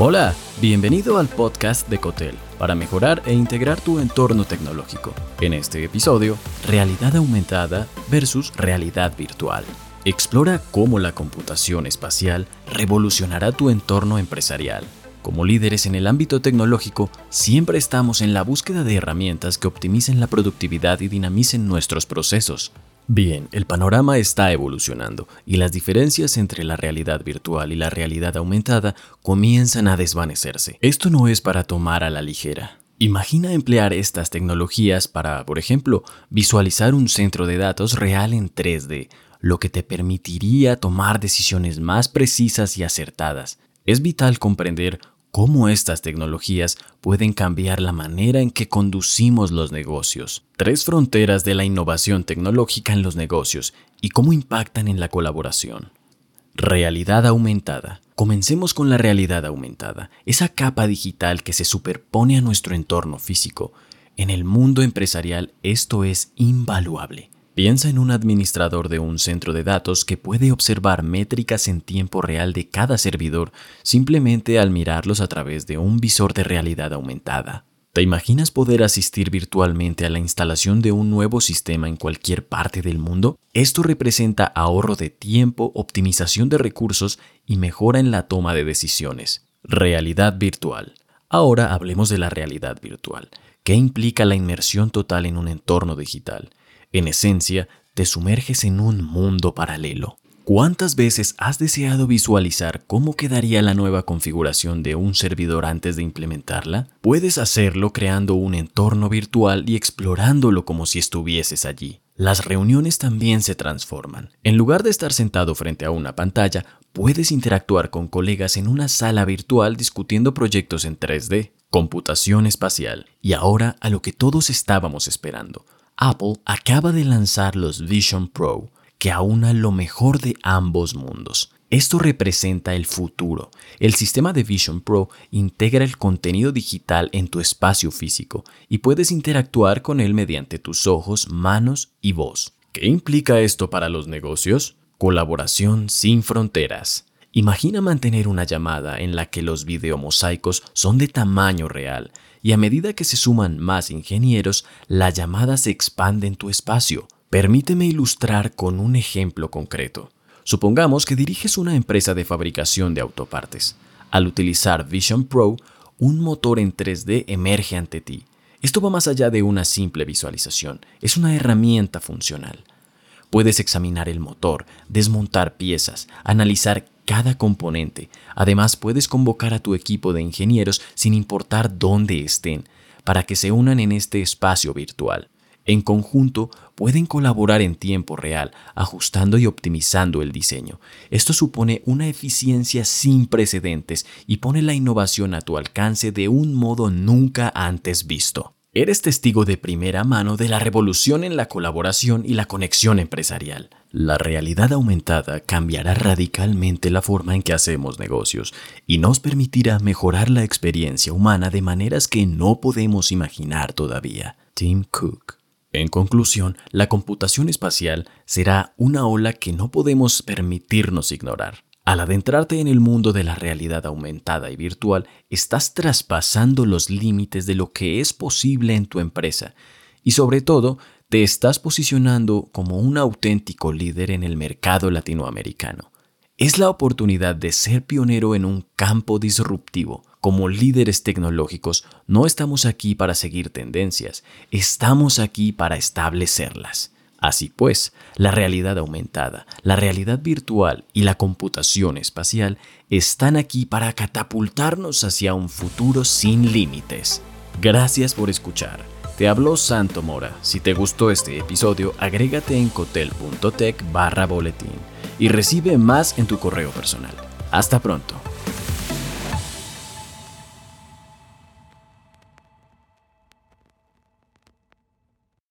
Hola, bienvenido al podcast de Cotel para mejorar e integrar tu entorno tecnológico. En este episodio, realidad aumentada versus realidad virtual. Explora cómo la computación espacial revolucionará tu entorno empresarial. Como líderes en el ámbito tecnológico, siempre estamos en la búsqueda de herramientas que optimicen la productividad y dinamicen nuestros procesos. Bien, el panorama está evolucionando y las diferencias entre la realidad virtual y la realidad aumentada comienzan a desvanecerse. Esto no es para tomar a la ligera. Imagina emplear estas tecnologías para, por ejemplo, visualizar un centro de datos real en 3D, lo que te permitiría tomar decisiones más precisas y acertadas. Es vital comprender cómo estas tecnologías pueden cambiar la manera en que conducimos los negocios. Tres fronteras de la innovación tecnológica en los negocios y cómo impactan en la colaboración. Realidad aumentada. Comencemos con la realidad aumentada, esa capa digital que se superpone a nuestro entorno físico. En el mundo empresarial esto es invaluable. Piensa en un administrador de un centro de datos que puede observar métricas en tiempo real de cada servidor simplemente al mirarlos a través de un visor de realidad aumentada. ¿Te imaginas poder asistir virtualmente a la instalación de un nuevo sistema en cualquier parte del mundo? Esto representa ahorro de tiempo, optimización de recursos y mejora en la toma de decisiones. Realidad virtual. Ahora hablemos de la realidad virtual. ¿Qué implica la inmersión total en un entorno digital? En esencia, te sumerges en un mundo paralelo. ¿Cuántas veces has deseado visualizar cómo quedaría la nueva configuración de un servidor antes de implementarla? Puedes hacerlo creando un entorno virtual y explorándolo como si estuvieses allí. Las reuniones también se transforman. En lugar de estar sentado frente a una pantalla, puedes interactuar con colegas en una sala virtual discutiendo proyectos en 3D, computación espacial y ahora a lo que todos estábamos esperando, Apple acaba de lanzar los Vision Pro, que aúna lo mejor de ambos mundos. Esto representa el futuro. El sistema de Vision Pro integra el contenido digital en tu espacio físico y puedes interactuar con él mediante tus ojos, manos y voz. ¿Qué implica esto para los negocios? Colaboración sin fronteras. Imagina mantener una llamada en la que los videomosaicos son de tamaño real y a medida que se suman más ingenieros, la llamada se expande en tu espacio. Permíteme ilustrar con un ejemplo concreto. Supongamos que diriges una empresa de fabricación de autopartes. Al utilizar Vision Pro, un motor en 3D emerge ante ti. Esto va más allá de una simple visualización, es una herramienta funcional. Puedes examinar el motor, desmontar piezas, analizar cada componente. Además, puedes convocar a tu equipo de ingenieros sin importar dónde estén, para que se unan en este espacio virtual. En conjunto, pueden colaborar en tiempo real, ajustando y optimizando el diseño. Esto supone una eficiencia sin precedentes y pone la innovación a tu alcance de un modo nunca antes visto. Eres testigo de primera mano de la revolución en la colaboración y la conexión empresarial. La realidad aumentada cambiará radicalmente la forma en que hacemos negocios y nos permitirá mejorar la experiencia humana de maneras que no podemos imaginar todavía. Tim Cook. En conclusión, la computación espacial será una ola que no podemos permitirnos ignorar. Al adentrarte en el mundo de la realidad aumentada y virtual, estás traspasando los límites de lo que es posible en tu empresa y sobre todo te estás posicionando como un auténtico líder en el mercado latinoamericano. Es la oportunidad de ser pionero en un campo disruptivo. Como líderes tecnológicos, no estamos aquí para seguir tendencias, estamos aquí para establecerlas. Así pues, la realidad aumentada, la realidad virtual y la computación espacial están aquí para catapultarnos hacia un futuro sin límites. Gracias por escuchar. Te habló Santo Mora. Si te gustó este episodio, agrégate en cotel.tech barra boletín y recibe más en tu correo personal. Hasta pronto.